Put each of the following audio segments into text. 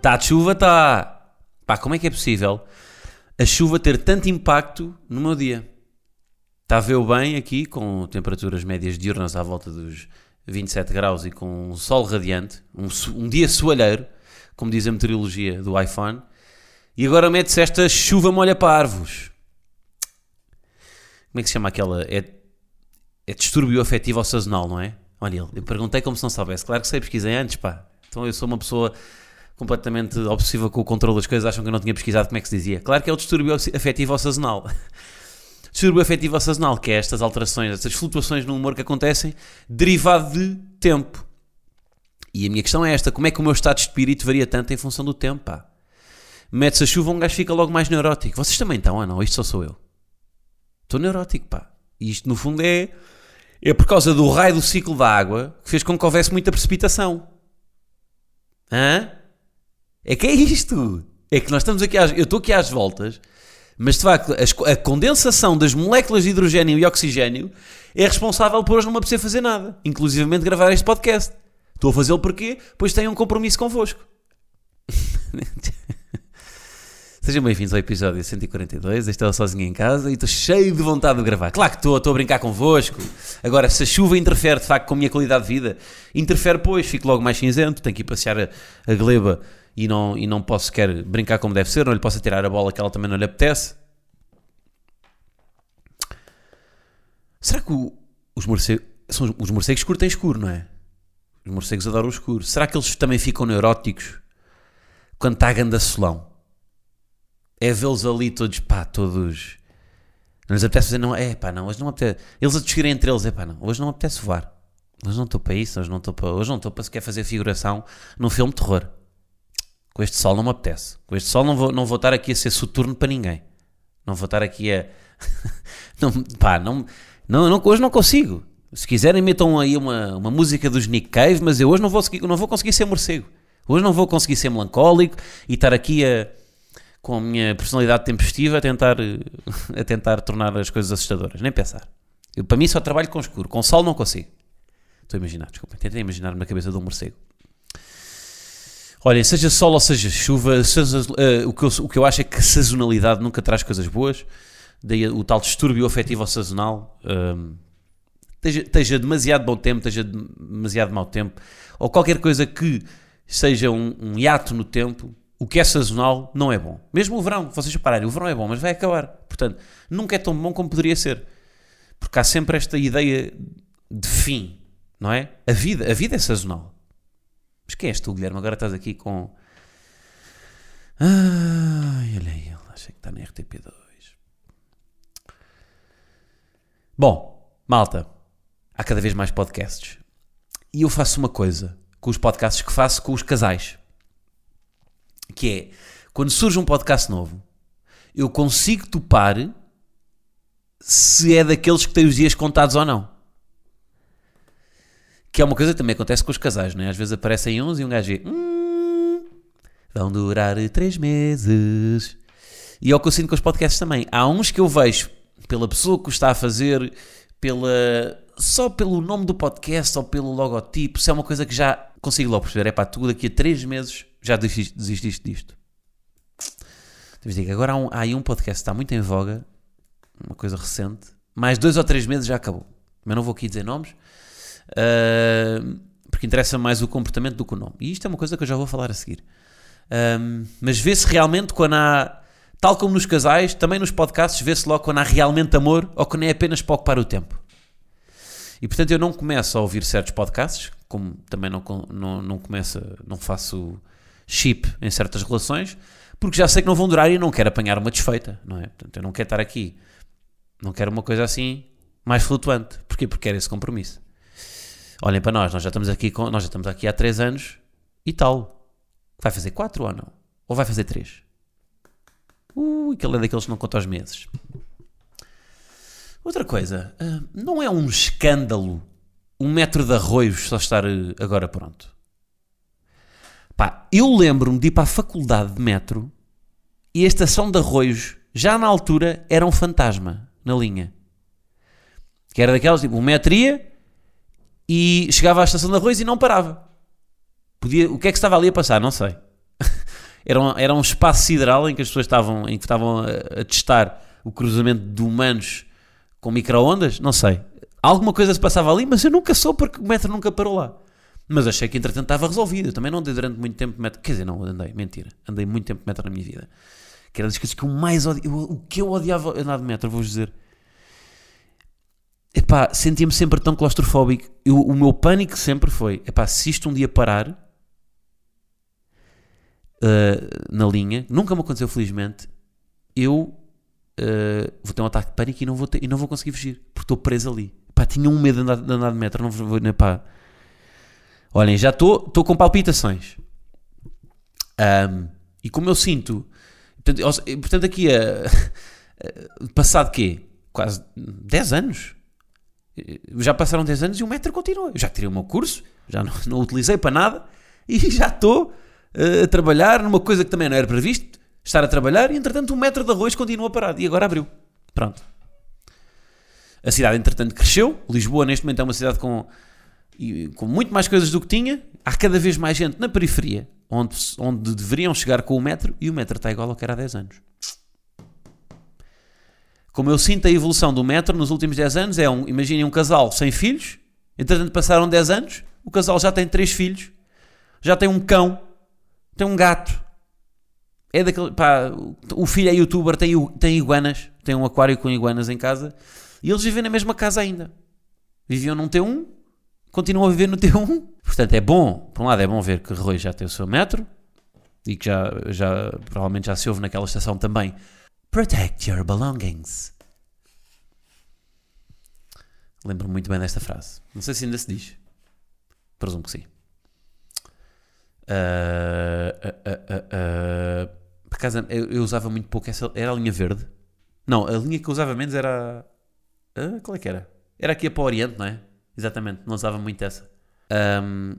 Tá de chuva, tá! Pá, como é que é possível a chuva ter tanto impacto no meu dia? Está a ver bem aqui, com temperaturas médias diurnas à volta dos 27 graus e com um sol radiante, um, um dia soalheiro, como diz a meteorologia do iPhone, e agora mete-se esta chuva molha parvos. Como é que se chama aquela? É, é distúrbio afetivo ou sazonal, não é? Olha, eu perguntei como se não soubesse. Claro que sei, pesquisei antes, pá. Então eu sou uma pessoa completamente obsessiva com o controle das coisas, acham que eu não tinha pesquisado como é que se dizia. Claro que é o distúrbio afetivo ou sazonal. Distúrbio afetivo ou sazonal, que é estas alterações, estas flutuações no humor que acontecem derivado de tempo. E a minha questão é esta: como é que o meu estado de espírito varia tanto em função do tempo? Mete-se a chuva, um gajo fica logo mais neurótico. Vocês também estão, ou não? Isto só sou eu. Estou neurótico, pá. E isto, no fundo, é, é por causa do raio do ciclo da água que fez com que houvesse muita precipitação. Hã? É que é isto. É que nós estamos aqui, às, eu estou aqui às voltas, mas de facto as- a condensação das moléculas de hidrogênio e oxigênio é responsável por hoje não me apetecer fazer nada, inclusivamente gravar este podcast. Estou a fazê-lo porquê? Pois tenho um compromisso convosco. Sejam bem-vindos ao episódio 142. Este é o Sozinho em Casa e estou cheio de vontade de gravar. Claro que estou, estou a brincar convosco. Agora, se a chuva interfere de facto com a minha qualidade de vida, interfere, pois, fico logo mais cinzento, tenho que ir passear a, a gleba e não, e não posso sequer brincar como deve ser, não lhe posso tirar a bola que ela também não lhe apetece. Será que o- os morcegos. São, os morcegos curtem escuro, não é? Os morcegos adoram o escuro. Será que eles também ficam neuróticos quando está a ganda solão? É vê-los ali todos, pá, todos. Não lhes apetece fazer, não, é pá, não, hoje não apetece. Eles a discutirem entre eles, é pá, não, hoje não apetece voar. Hoje não estou para isso, hoje não estou para. Hoje não estou para sequer fazer figuração num filme de terror. Com este sol não me apetece. Com este sol não vou, não vou estar aqui a ser soturno para ninguém. Não vou estar aqui a. não, pá, não, não, não, hoje não consigo. Se quiserem, metam aí uma, uma música dos Nick Cave, mas eu hoje não vou, não vou conseguir ser morcego. Hoje não vou conseguir ser melancólico e estar aqui a, com a minha personalidade tempestiva a tentar, a tentar tornar as coisas assustadoras. Nem pensar. Eu, para mim, só trabalho com escuro. Com sol não consigo. Estou a imaginar, desculpem. Tentei imaginar-me na cabeça de um morcego. Olhem, seja sol ou seja chuva, seja, eh, o, que eu, o que eu acho é que sazonalidade nunca traz coisas boas. Daí o tal distúrbio afetivo ou sazonal. ehm, esteja, esteja demasiado bom tempo, esteja demasiado mau tempo, ou qualquer coisa que seja um, um hiato no tempo, o que é sazonal não é bom. Mesmo o verão, vocês repararem, o verão é bom, mas vai acabar. Portanto, nunca é tão bom como poderia ser. Porque há sempre esta ideia de fim, não é? A vida, a vida é sazonal. Mas quem és tu, Guilherme? Agora estás aqui com. Ai, olha ele acha que está na RTP2. Bom, malta, há cada vez mais podcasts. E eu faço uma coisa com os podcasts que faço com os casais. Que é, quando surge um podcast novo, eu consigo topar se é daqueles que têm os dias contados ou não. Que é uma coisa que também acontece com os casais, não é? Às vezes aparecem uns e um gajo diz, hum, vão durar três meses. E é o que eu sinto com os podcasts também. Há uns que eu vejo pela pessoa que o está a fazer, pela só pelo nome do podcast ou pelo logotipo, se é uma coisa que já consigo logo perceber. É pá, tu daqui a três meses já desististe, disto. Deves dizer que agora há, um, há aí um podcast que está muito em voga, uma coisa recente, mais dois ou três meses já acabou. Mas não vou aqui dizer nomes, uh, porque interessa mais o comportamento do que o nome. E isto é uma coisa que eu já vou falar a seguir. Um, mas vê-se realmente quando há, tal como nos casais, também nos podcasts, vê-se logo quando há realmente amor ou quando é apenas para ocupar o tempo. E portanto eu não começo a ouvir certos podcasts, como também não, não, não começo, não faço chip em certas relações, porque já sei que não vão durar e não quero apanhar uma desfeita, não é? Portanto eu não quero estar aqui, não quero uma coisa assim mais flutuante. Porquê? Porque quero esse compromisso. Olhem para nós, nós já estamos aqui, com, nós já estamos aqui há 3 anos e tal. Vai fazer 4 ou não? Ou vai fazer 3? Uh, aquele é daqueles que não conta os meses. Outra coisa, ah, não é um escândalo um metro de arroios só estar eh, agora pronto? Pá, eu lembro-me de ir para a faculdade de metro e a estação de arroios, já na altura, era um fantasma na linha. Que era daquelas, tipo, o metro ia e chegava à estação de arroios e não parava. Podia, o que é que estava ali a passar? Não sei. era, um, era um espaço sideral em que as pessoas estavam, em que estavam a, a testar o cruzamento de humanos com micro-ondas? Não sei. Alguma coisa se passava ali, mas eu nunca soube porque o metro nunca parou lá. Mas achei que entretanto estava resolvido. Eu também não andei durante muito tempo metro. Quer dizer, não andei, mentira. Andei muito tempo metro na minha vida. Que era das coisas que eu mais odiava. O que eu odiava andar de metro, vou-vos dizer. Epá, sentia-me sempre tão claustrofóbico. Eu, o meu pânico sempre foi: epá, se isto um dia parar uh, na linha, nunca me aconteceu, felizmente, eu uh, vou ter um ataque de pânico e não vou, ter, e não vou conseguir fugir, porque estou preso ali. Pá, tinha um medo de andar de, andar de metro, não vou, pá. Olhem, já estou com palpitações. Um, e como eu sinto. Portanto, portanto aqui, a, passado quê? Quase 10 anos. Já passaram 10 anos e o metro continua. Eu já tirei o meu curso, já não, não utilizei para nada e já estou uh, a trabalhar numa coisa que também não era previsto, estar a trabalhar e entretanto o metro de arroz continua parado e agora abriu. Pronto. A cidade entretanto cresceu. Lisboa neste momento é uma cidade com com muito mais coisas do que tinha, há cada vez mais gente na periferia, onde, onde deveriam chegar com o metro, e o metro está igual ao que era há 10 anos. Como eu sinto a evolução do metro nos últimos 10 anos, é um, imaginem um casal sem filhos, entretanto passaram 10 anos, o casal já tem 3 filhos, já tem um cão, tem um gato, é daquele, pá, o filho é youtuber, tem, tem iguanas, tem um aquário com iguanas em casa, e eles vivem na mesma casa ainda. Viviam num T1, continuam a viver no T1. Portanto, é bom, por um lado, é bom ver que Rui já tem o seu metro e que já, já provavelmente já se ouve naquela estação também. Protect your belongings. Lembro-me muito bem desta frase. Não sei se ainda se diz. Presumo que sim. Uh, uh, uh, por acaso, eu, eu, usava muito pouco essa. Era a linha verde. Não, a linha que eu usava menos era. qual é que era? Era aqui para o Oriente, não é? Exatamente, não usava muito essa. Um,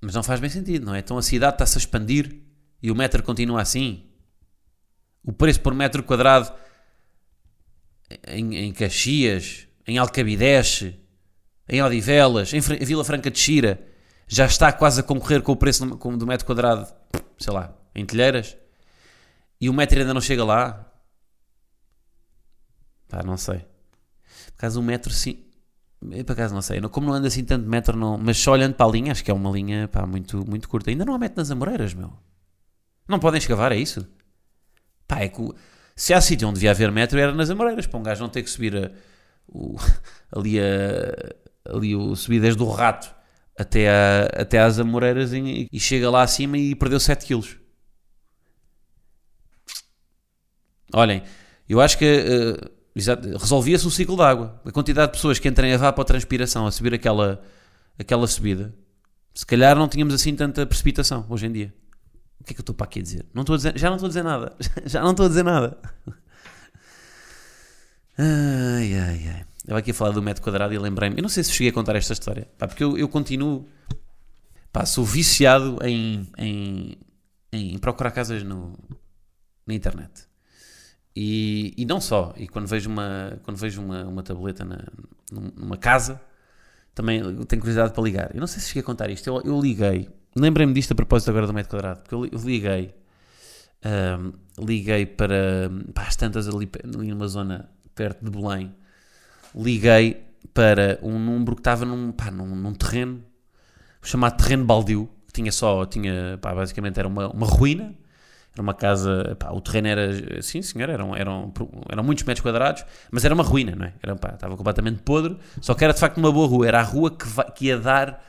mas não faz bem sentido, não é? Então a cidade está-se a expandir e o metro continua assim. O preço por metro quadrado em, em Caxias, em Alcabideche, em Odivelas, em, Vila Franca de Xira, já está quase a concorrer com o preço do, do metro quadrado, sei lá, em Telheiras. E o metro ainda não chega lá. Pá, não sei. Por causa do metro, sim. Eu, por acaso não sei, como não ando assim tanto metro, não, mas só olhando para a linha, acho que é uma linha pá, muito, muito curta. Ainda não há metro nas Amoreiras, meu. Não podem escavar, é isso? Pá, é que se há sítio onde devia haver metro era nas Amoreiras, para um gajo não ter que subir a, o, ali, a, ali o subir desde o rato até, a, até às Amoreiras e, e chega lá acima e perdeu 7 quilos. Olhem, eu acho que. Uh, resolvia-se o ciclo da água. A quantidade de pessoas que entram em evapotranspiração a subir aquela, aquela subida, se calhar não tínhamos assim tanta precipitação hoje em dia. O que é que eu estou para aqui a dizer? Não estou a dizer já não estou a dizer nada. Já não estou a dizer nada. Ai, ai, ai. Eu aqui a falar do metro quadrado e lembrei-me. Eu não sei se cheguei a contar esta história. Pá, porque eu, eu continuo. Pá, sou viciado em, em, em procurar casas no, na internet. E, e não só, e quando vejo uma, quando vejo uma, uma tableta na, numa casa, também tenho curiosidade para ligar. Eu não sei se cheguei a contar isto, eu, eu liguei, lembrei-me disto a propósito agora do metro quadrado, porque eu, liguei, um, liguei para, para as tantas ali, ali numa zona perto de Belém, liguei para um número que estava num, pá, num, num terreno chamado terreno baldio, que tinha só, tinha, pá, basicamente era uma, uma ruína, era uma casa, pá, o terreno era, sim senhor, eram, eram, eram muitos metros quadrados, mas era uma ruína, não é? Era, pá, estava completamente podre, só que era de facto uma boa rua, era a rua que, vai, que ia dar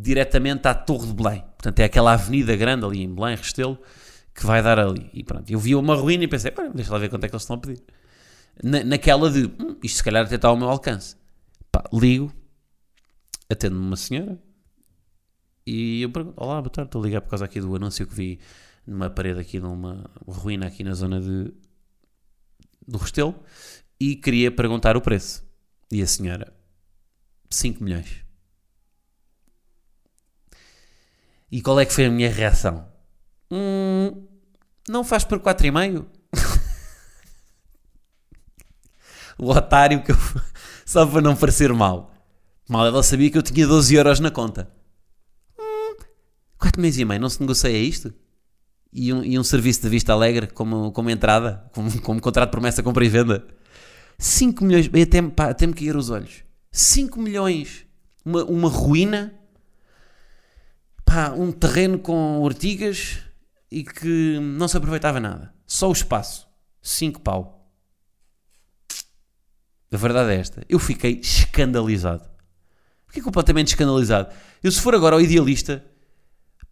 diretamente à Torre de Belém. Portanto, é aquela avenida grande ali em Belém, Restelo, que vai dar ali. E pronto, eu vi uma ruína e pensei, deixa lá ver quanto é que eles estão a pedir. Na, naquela de, hum, isto se calhar até está ao meu alcance. Pá, ligo, atendo-me uma senhora e eu pergunto, olá, boa tarde, estou a ligar por causa aqui do anúncio que vi numa parede aqui, numa ruína aqui na zona de, do Restelo, e queria perguntar o preço. E a senhora, 5 milhões. E qual é que foi a minha reação? Hum, não faz por 4,5? o otário que eu... Só para não parecer mal. Mal ela sabia que eu tinha 12 euros na conta. Hum, 4 meses e meio, não se negocia isto? E um, e um serviço de vista alegre como, como entrada, como, como contrato de promessa, compra e venda. 5 milhões, até, pá, até me cair os olhos. 5 milhões, uma, uma ruína, pá, um terreno com ortigas e que não se aproveitava nada. Só o espaço. 5 pau. A verdade é esta. Eu fiquei escandalizado. Fiquei completamente escandalizado. Eu, se for agora ao idealista,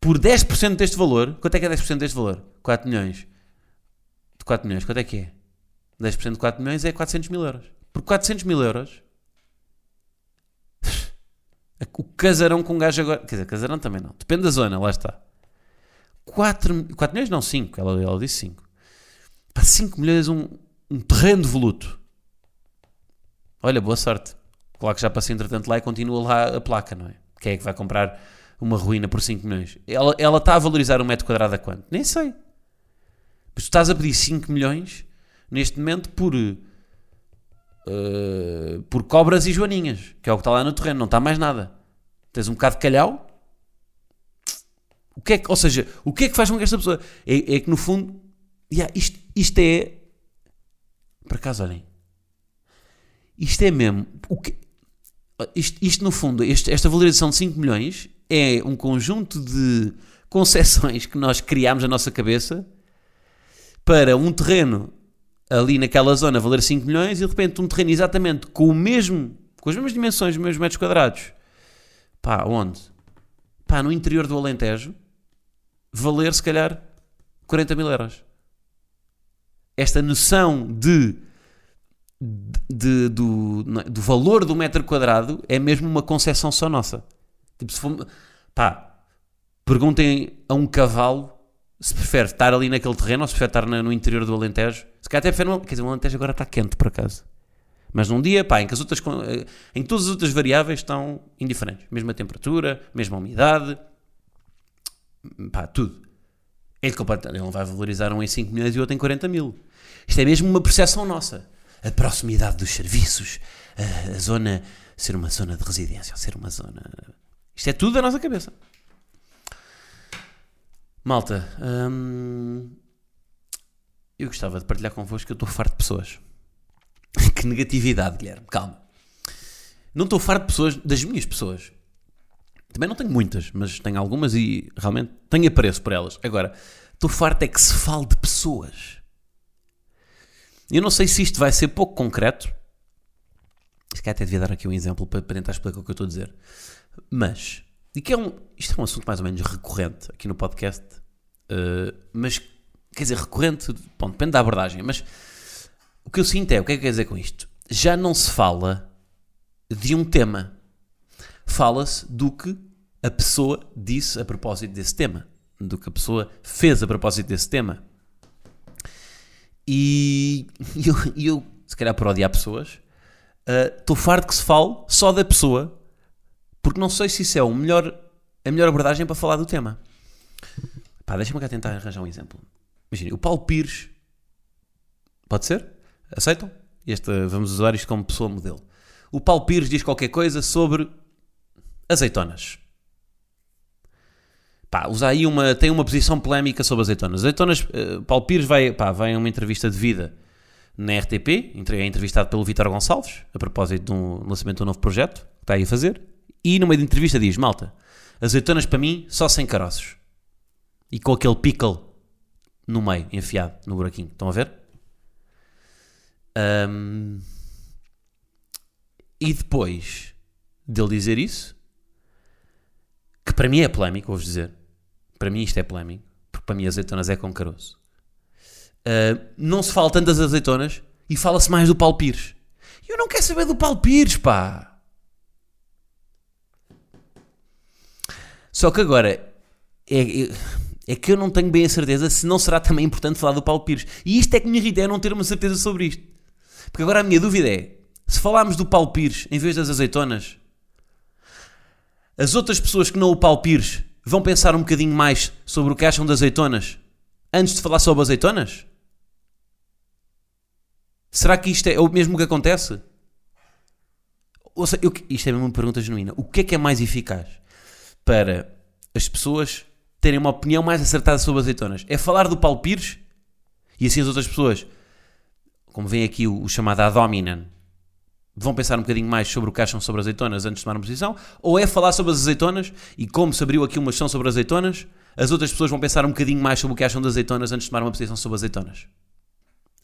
por 10% deste valor, quanto é que é 10% deste valor? 4 milhões. De 4 milhões, quanto é que é? 10% de 4 milhões é 400 mil euros. Por 400 mil euros, o casarão com um gajo agora. Quer dizer, casarão também não. Depende da zona, lá está. 4, 4 milhões, não 5. Ela, ela disse 5. Para 5 milhões, um, um terreno de voluto. Olha, boa sorte. Claro que já passei entretanto lá e continua lá a placa, não é? Quem é que vai comprar uma ruína por 5 milhões? Ela, ela está a valorizar um metro quadrado a quanto? Nem sei. Mas tu estás a pedir 5 milhões neste momento por. Uh, por cobras e joaninhas, que é o que está lá no terreno, não está mais nada. Tens um bocado de calhau. O que é que, ou seja, o que é que faz com que esta pessoa. É, é que no fundo. Yeah, isto, isto é. Por acaso, olhem. Isto é mesmo. O que, isto, isto, no fundo, este, esta valorização de 5 milhões é um conjunto de concessões que nós criámos na nossa cabeça para um terreno ali naquela zona valer 5 milhões e de repente um terreno exatamente com o mesmo, com as mesmas dimensões, os mesmos metros quadrados, pá, onde? Pá, no interior do Alentejo, valer se calhar 40 mil euros. Esta noção de, de, do, do valor do metro quadrado é mesmo uma concepção só nossa. Tipo, se for, pá, perguntem a um cavalo se prefere estar ali naquele terreno ou se prefere estar no interior do Alentejo. Se calhar até prefere, quer dizer, o Alentejo agora está quente por acaso. Mas num dia, pá, em que as outras, eh, em todas as outras variáveis estão indiferentes. Mesma temperatura, mesma umidade, pá, tudo. Ele, ele não vai valorizar um em 5 milhões e outro em 40 mil. Isto é mesmo uma percepção nossa. A proximidade dos serviços, a, a zona, ser uma zona de residência, ser uma zona... Isto é tudo da nossa cabeça. Malta, hum, eu gostava de partilhar convosco que eu estou farto de pessoas. que negatividade, Guilherme, calma. Não estou farto de pessoas, das minhas pessoas. Também não tenho muitas, mas tenho algumas e realmente tenho apreço por elas. Agora, estou farto é que se fale de pessoas. Eu não sei se isto vai ser pouco concreto. Se calhar até devia dar aqui um exemplo para, para tentar explicar o que eu estou a dizer. Mas e que é um, isto é um assunto mais ou menos recorrente aqui no podcast, uh, mas quer dizer, recorrente, bom, depende da abordagem, mas o que eu sinto é, o que é que quer dizer com isto? Já não se fala de um tema, fala-se do que a pessoa disse a propósito desse tema, do que a pessoa fez a propósito desse tema. E eu, eu se calhar por odiar pessoas, estou uh, farto que se fale só da pessoa porque não sei se isso é o melhor, a melhor abordagem para falar do tema. Pá, deixa-me cá tentar arranjar um exemplo. Imagina, o Paulo Pires. Pode ser? Aceitam? Este, vamos usar isto como pessoa modelo. O Paulo Pires diz qualquer coisa sobre azeitonas. Pá, usa aí uma, tem uma posição polémica sobre azeitonas. Azeitonas, uh, Paulo Pires vai, pá, vai a uma entrevista de vida na RTP, é entrevistado pelo Vitor Gonçalves, a propósito do um lançamento de um novo projeto que está aí a fazer. E no meio da entrevista diz: Malta, azeitonas para mim só sem caroços. E com aquele pickle no meio, enfiado no buraquinho. Estão a ver? Um, e depois dele dizer isso, que para mim é polémico, vou-vos dizer. Para mim isto é polémico, porque para mim azeitonas é com caroço. Uh, não se fala tanto das azeitonas e fala-se mais do Paulo Pires. Eu não quero saber do Paulo Pires, pá. Só que agora, é, é, é que eu não tenho bem a certeza se não será também importante falar do Paulo Pires. E isto é que me irrita, é não ter uma certeza sobre isto. Porque agora a minha dúvida é, se falarmos do Paulo Pires em vez das azeitonas, as outras pessoas que não o Paulo Pires vão pensar um bocadinho mais sobre o que acham das azeitonas antes de falar sobre azeitonas? Será que isto é o mesmo que acontece? Ou seja, eu, isto é mesmo uma pergunta genuína. O que é que é mais eficaz para as pessoas terem uma opinião mais acertada sobre azeitonas? É falar do Paulo Pires e assim as outras pessoas, como vem aqui o, o chamado ad hominem, vão pensar um bocadinho mais sobre o que acham sobre azeitonas antes de tomar uma posição? Ou é falar sobre as azeitonas e como se abriu aqui uma questão sobre azeitonas, as outras pessoas vão pensar um bocadinho mais sobre o que acham das azeitonas antes de tomar uma posição sobre azeitonas?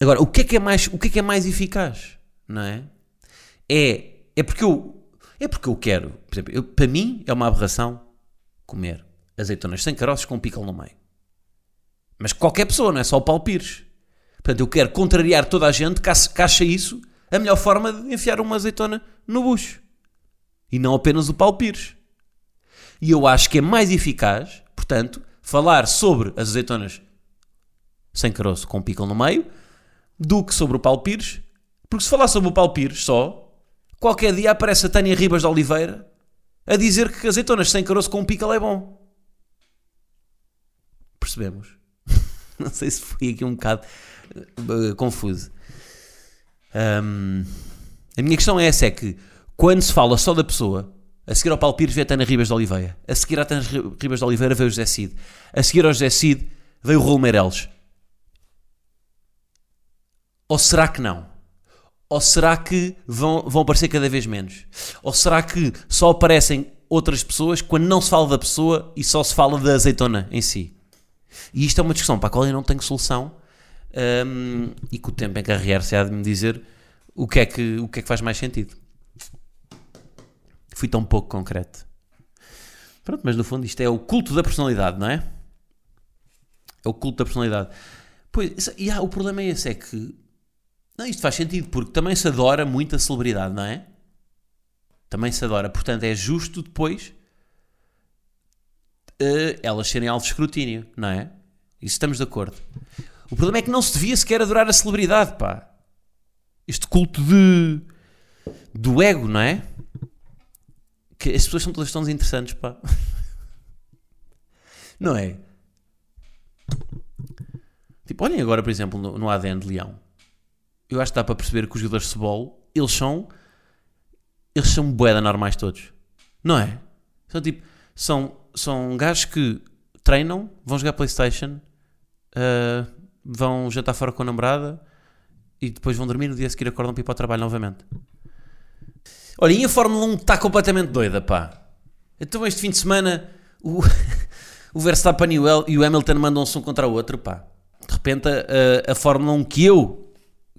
Agora, o que é que é mais, o que é que é mais eficaz? Não é? É, é porque eu é porque eu quero, por exemplo, eu, para mim é uma aberração comer azeitonas sem caroços com pickle no meio. Mas qualquer pessoa, não é só o Paulo Pires. Portanto, eu quero contrariar toda a gente que acha isso a melhor forma de enfiar uma azeitona no bucho. E não apenas o Paulo Pires. E eu acho que é mais eficaz, portanto, falar sobre as azeitonas sem caroço com pickle no meio do que sobre o Paulo Pires. Porque se falar sobre o Paulo Pires só, qualquer dia aparece a Tânia Ribas de Oliveira a dizer que azeitonas sem caroço com pickle é bom. Percebemos? Não sei se fui aqui um bocado uh, confuso. Um, a minha questão é essa: é que quando se fala só da pessoa, a seguir ao Paulo Pires veio a Tânia Ribas de Oliveira, a seguir à Tânia Ribas de Oliveira veio o José Cid, a seguir ao José Cid veio o Raul Meireles. Ou será que não? Ou será que vão, vão aparecer cada vez menos? Ou será que só aparecem outras pessoas quando não se fala da pessoa e só se fala da azeitona em si? E isto é uma discussão para a qual eu não tenho solução um, e que o tempo encarregar-se há de me dizer o que, é que, o que é que faz mais sentido. Fui tão pouco concreto. Pronto, mas no fundo isto é o culto da personalidade, não é? É o culto da personalidade. Pois, e ah, o problema é esse, é que não, isto faz sentido, porque também se adora muita celebridade, não é? Também se adora. Portanto, é justo depois uh, elas serem alvo de escrutínio, não é? Isso estamos de acordo. O problema é que não se devia sequer adorar a celebridade, pá. Este culto de. do ego, não é? Que as pessoas são todas tão interessantes, pá. Não é? Tipo, olhem agora, por exemplo, no, no ADN de Leão. Eu acho que dá para perceber que os jogadores de futebol, eles são. Eles são boeda normais todos. Não é? São tipo. São, são gajos que treinam, vão jogar Playstation, uh, vão jantar fora com a namorada e depois vão dormir no dia a seguir acordam para ir para o trabalho novamente. Olha, e a Fórmula 1 está completamente doida, pá. Então este fim de semana o, o Verstappen e o, Hamilton mandam-se um contra o outro, pá. De repente a, a, Fórmula 1 que eu,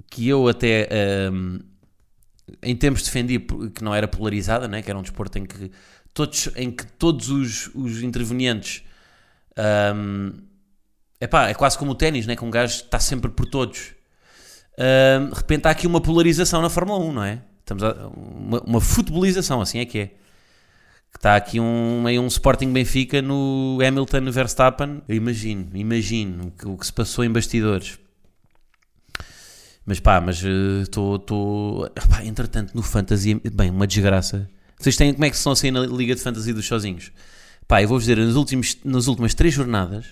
que eu até um, em tempos defendi que não era polarizada, né? que era um desporto em que todos, em que todos os, os intervenientes um, Epá, é quase como o ténis, né? que um gajo está sempre por todos. Uh, de repente há aqui uma polarização na Fórmula 1, não é? Estamos a, uma, uma futebolização, assim é que é. Que está aqui um, um Sporting Benfica no Hamilton Verstappen. Eu imagino, imagino o que, o que se passou em bastidores. Mas pá, mas estou. Uh, entretanto, no Fantasy. Bem, uma desgraça. Vocês têm. Como é que estão assim na Liga de Fantasy dos sozinhos? Pá, eu vou-vos dizer, nas, últimos, nas últimas três jornadas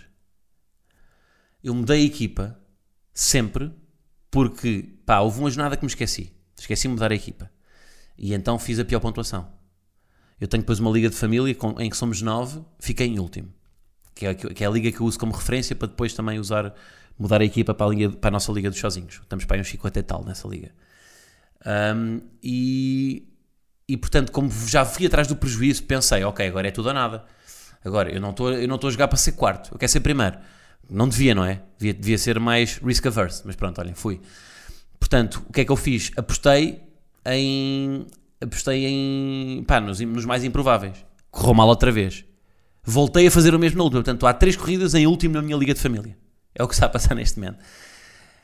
eu mudei a equipa sempre porque, pá, houve uma jornada que me esqueci. Esqueci de mudar a equipa. E então fiz a pior pontuação. Eu tenho depois uma liga de família em que somos nove, fiquei em último. Que é, que é a liga que eu uso como referência para depois também usar, mudar a equipa para a, liga, para a nossa liga dos sozinhos. Estamos para aí uns 50 e tal nessa liga. Um, e, e portanto, como já fui atrás do prejuízo, pensei, ok, agora é tudo ou nada. Agora, eu não estou a jogar para ser quarto, eu quero ser primeiro. Não devia, não é? Devia, devia ser mais risk averse, mas pronto, olhem, fui. Portanto, o que é que eu fiz? Apostei em. Apostei em. pá, nos, nos mais improváveis. Correu mal outra vez. Voltei a fazer o mesmo na última. Portanto, há três corridas em último na minha liga de família. É o que está a passar neste momento.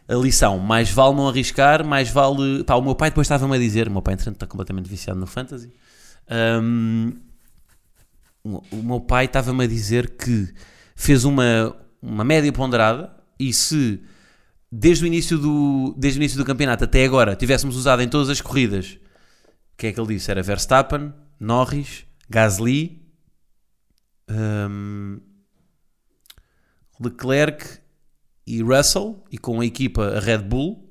A lição, mais vale não arriscar, mais vale. Pá, o meu pai depois estava-me a dizer, o meu pai, entretanto, está completamente viciado no fantasy. Um, o meu pai estava-me a dizer que fez uma, uma média ponderada e se desde o, início do, desde o início do campeonato até agora tivéssemos usado em todas as corridas, o que é que ele disse? Era Verstappen, Norris, Gasly, hum, Leclerc e Russell, e com a equipa a Red Bull,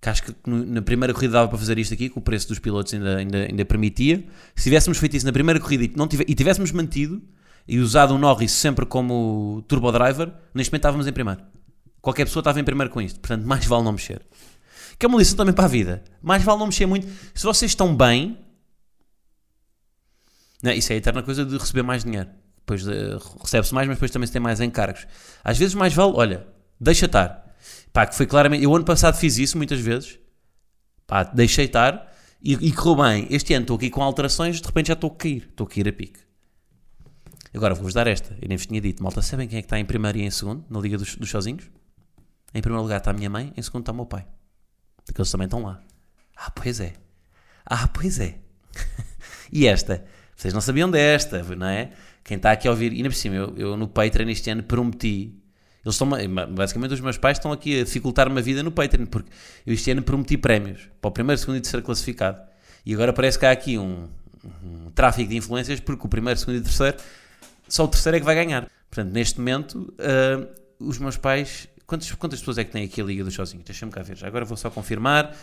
que acho que na primeira corrida dava para fazer isto aqui, que o preço dos pilotos ainda, ainda, ainda permitia. Se tivéssemos feito isso na primeira corrida e, não tive, e tivéssemos mantido e usado o Norris sempre como turbo driver, neste momento estávamos em primeiro. Qualquer pessoa estava em primeiro com isto, portanto, mais vale não mexer. Que é uma lição também para a vida. Mais vale não mexer muito. Se vocês estão bem, não, isso é a eterna coisa de receber mais dinheiro. Depois uh, recebe-se mais, mas depois também se tem mais encargos. Às vezes mais vale, olha, deixa estar. Pá, que foi claramente. Eu ano passado fiz isso muitas vezes. Pá, deixei estar e, e correu bem. Este ano estou aqui com alterações, de repente já estou a cair. Estou a cair a pique. Agora vou-vos dar esta. Eu nem vos tinha dito. Malta, sabem quem é que está em primeiro e em segundo na Liga dos, dos Sozinhos? Em primeiro lugar está a minha mãe, em segundo está o meu pai. Porque eles também estão lá. Ah, pois é. Ah, pois é. e esta? Vocês não sabiam desta, não é? Quem está aqui a ouvir, ainda por cima, eu, eu no Patreon este ano prometi. Eles estão, basicamente, os meus pais estão aqui a dificultar-me a vida no Patreon, porque eu este ano prometi prémios para o primeiro, segundo e terceiro classificado. E agora parece que há aqui um, um tráfico de influências, porque o primeiro, segundo e terceiro, só o terceiro é que vai ganhar. Portanto, neste momento, uh, os meus pais. Quantas, quantas pessoas é que tem aqui a Liga dos Sozinhos? Deixa-me cá ver. Agora vou só confirmar.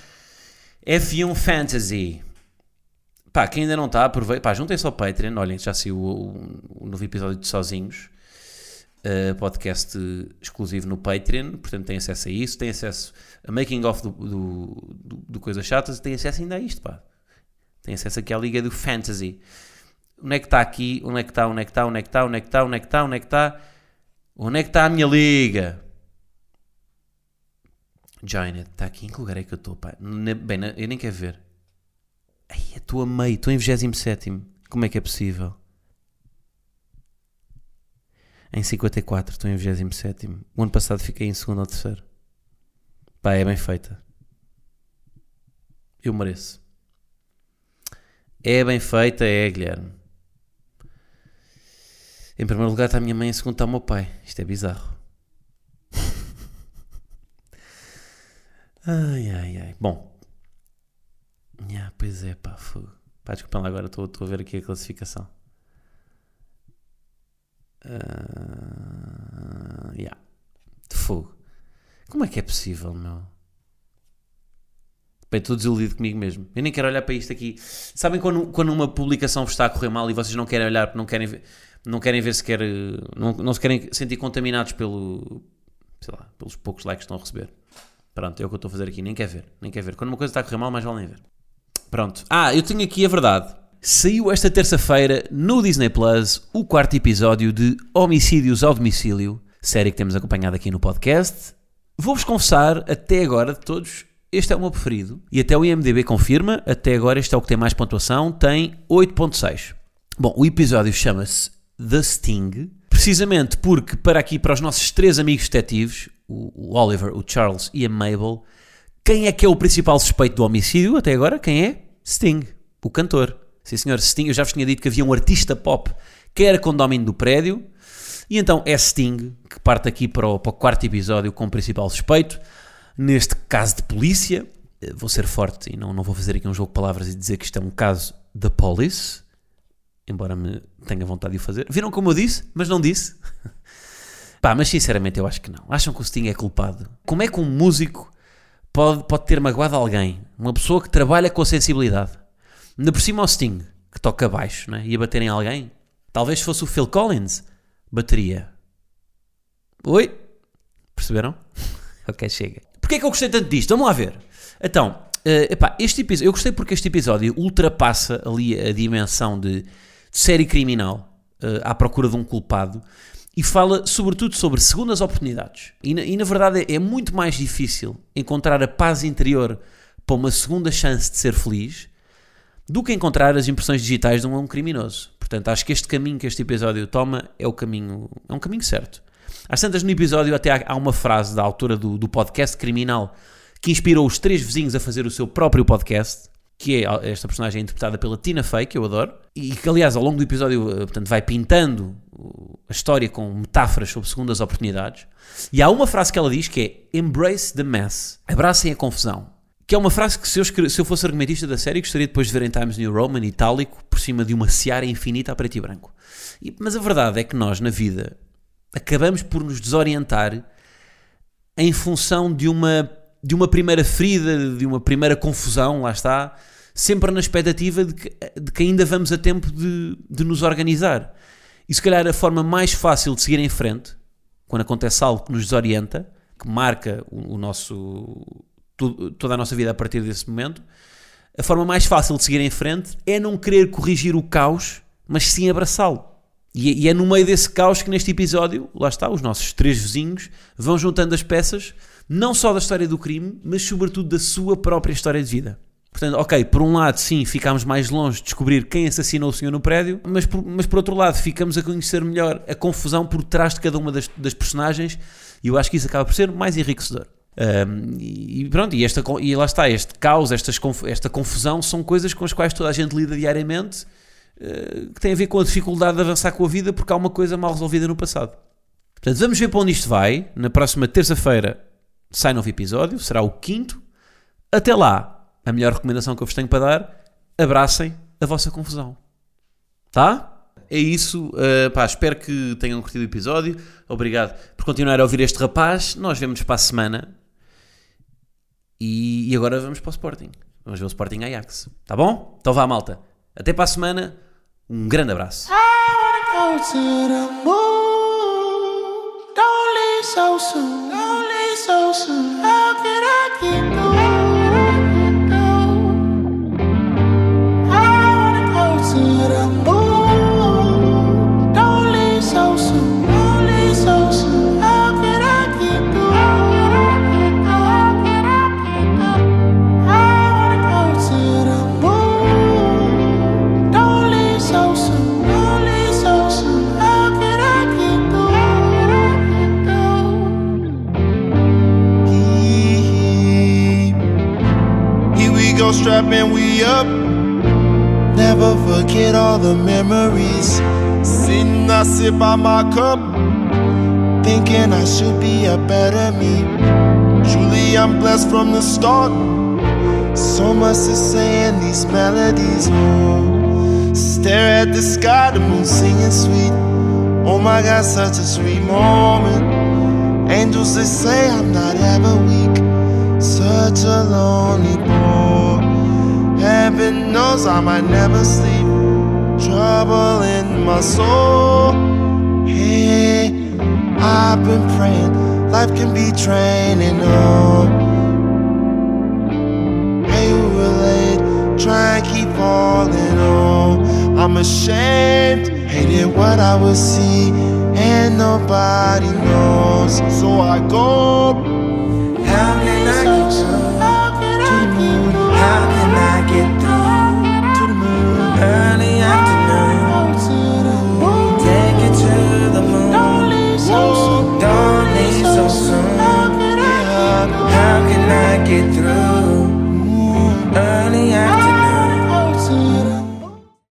F1 Fantasy. Pá, quem ainda não está, aproveita. Pá, juntem-se ao Patreon. Olhem, já saiu o, o, novo episódio de Sozinhos. Uh, podcast exclusivo no Patreon. Portanto, tem acesso a isso. Tem acesso a making of do, do, do, do Coisas Chatas. Tem acesso ainda a isto, pá. Tem acesso aqui à Liga do Fantasy. Onde é que está aqui? Onde é que está? Onde é que está? Onde é que está? Onde é que está? Onde é que está? Onde é que está? Onde é que está a minha liga? Join Está aqui. Em que lugar é que eu estou? Pá? Bem, eu nem quero ver. Ai, a meio. Estou em 27. Como é que é possível? Em 54. Estou em 27. O ano passado fiquei em segundo ou terceiro. Pá, é bem feita. Eu mereço. É bem feita, é, Guilherme. Em primeiro lugar está a minha mãe, em segundo está o meu pai. Isto é bizarro. ai, ai, ai. Bom. Yeah, pois é, pá, fogo. Pá, desculpa lá agora, estou a ver aqui a classificação. Uh, yeah. De fogo. Como é que é possível, meu? Bem, estou desiludido comigo mesmo. Eu nem quero olhar para isto aqui. Sabem quando, quando uma publicação vos está a correr mal e vocês não querem olhar não querem ver não querem ver sequer, não, não se querem sentir contaminados pelo, sei lá, pelos poucos likes que estão a receber. Pronto, é o que eu estou a fazer aqui, nem quer ver, nem quer ver. Quando uma coisa está a correr mal, mais vale nem ver. Pronto. Ah, eu tenho aqui a verdade. Saiu esta terça-feira no Disney Plus o quarto episódio de Homicídios ao Domicílio, série que temos acompanhado aqui no podcast. Vou-vos confessar, até agora, de todos, este é o meu preferido. E até o IMDB confirma, até agora este é o que tem mais pontuação, tem 8.6. Bom, o episódio chama-se The Sting, precisamente porque, para aqui, para os nossos três amigos detetives, o, Oliver, o Charles e a Mabel, quem é que é o principal suspeito do homicídio até agora? Quem é? Sting, o cantor. Sim, senhor, Sting, eu já vos tinha dito que havia um artista pop que era condomínio do prédio, e então é Sting que parte aqui para o, para o quarto episódio com o principal suspeito, neste caso de polícia. Eh, vou ser forte e não, não vou fazer aqui um jogo de palavras e dizer que isto é um caso da police, embora me tenha vontade de o fazer. Viram como eu disse, mas não disse? Pá, mas sinceramente eu acho que não. Acham que o Sting é culpado? Como é que um músico pode, pode ter magoado alguém? Uma pessoa que trabalha com a sensibilidade. Ainda por cima o Sting, que toca baixo, né? ia bater em alguém. Talvez fosse o Phil Collins, bateria. Oi? Perceberam? ok, chega. Porquê é que eu gostei tanto disto? Vamos lá ver. Então, uh, epá, este episódio, eu gostei porque este episódio ultrapassa ali a dimensão de série criminal uh, à procura de um culpado e fala sobretudo sobre segundas oportunidades. E na, e na verdade é, é, muito mais difícil encontrar a paz interior para uma segunda chance de ser feliz do que encontrar as impressões digitais de um, um criminoso. Portanto, acho que este caminho que este episódio toma é o caminho, é um caminho certo. Às tantas no episódio até há, há uma frase da autora do, do podcast criminal que inspirou os três vizinhos a fazer o seu próprio podcast que é esta personagem interpretada pela Tina Fey, que eu adoro, e que, aliás, ao longo do episódio, eh, portanto, vai pintando a história com metáforas sobre segundas oportunidades. E há uma frase que ela diz que é Embrace the mess, abracem a confusão. Que é uma frase que, se eu, se eu fosse argumentista da série, gostaria depois de ver em Times New Roman, itálico, por cima de uma seara infinita a preto e branco. E, mas a verdade é que nós, na vida, acabamos por nos desorientar em função de uma, de uma primeira ferida, de uma primeira confusão, lá está, sempre na expectativa de que, de que ainda vamos a tempo de, de nos organizar. E se calhar a forma mais fácil de seguir em frente, quando acontece algo que nos desorienta, que marca o, o nosso, toda a nossa vida a partir desse momento, a forma mais fácil de seguir em frente é não querer corrigir o caos, mas sim abraçá-lo. E, e, é no meio desse caos que neste episódio, lá está, os nossos três vizinhos vão juntando as peças, não só da história do crime, mas sobretudo da sua própria história de vida. Portanto, ok, por um lado, sim, ficámos mais longe de descobrir quem assassinou o senhor no prédio, mas por, mas por outro lado, ficamos a conhecer melhor a confusão por trás de cada uma das, das personagens e eu acho que isso acaba por ser mais enriquecedor. Um, e pronto, e, esta, e lá está, este caos, estas, esta confusão são coisas com as quais toda a gente lida diariamente uh, que tem a ver com a dificuldade de avançar com a vida porque há uma coisa mal resolvida no passado. Portanto, vamos ver para onde isto vai. Na próxima terça-feira sai novo episódio, será o quinto. Até lá, a melhor recomendação que eu vos tenho para dar, abracem a vossa confusão. Tá? É isso. Uh, pá, espero que tenham curtido o episódio. Obrigado por continuar a ouvir este rapaz. Nós vemos para a semana. E, e agora vamos para o Sporting. Vamos ver o Sporting Ajax. Tá bom? Então vá, malta. Até para a semana. Um grande abraço. so soon. How can I get? By my cup, thinking I should be a better me. Truly, I'm blessed from the start. So much to say in these melodies. Oh, stare at the sky, the moon singing sweet. Oh my God, such a sweet moment. Angels, they say I'm not ever weak. Such a lonely boy. Heaven knows I might never sleep. Trouble in my soul. I've been praying. Life can be training Oh, hey, who relate? Try and keep falling. Oh, I'm ashamed. Hated what I would see, and nobody knows. So I go. up, how can I get through? Mm, early afternoon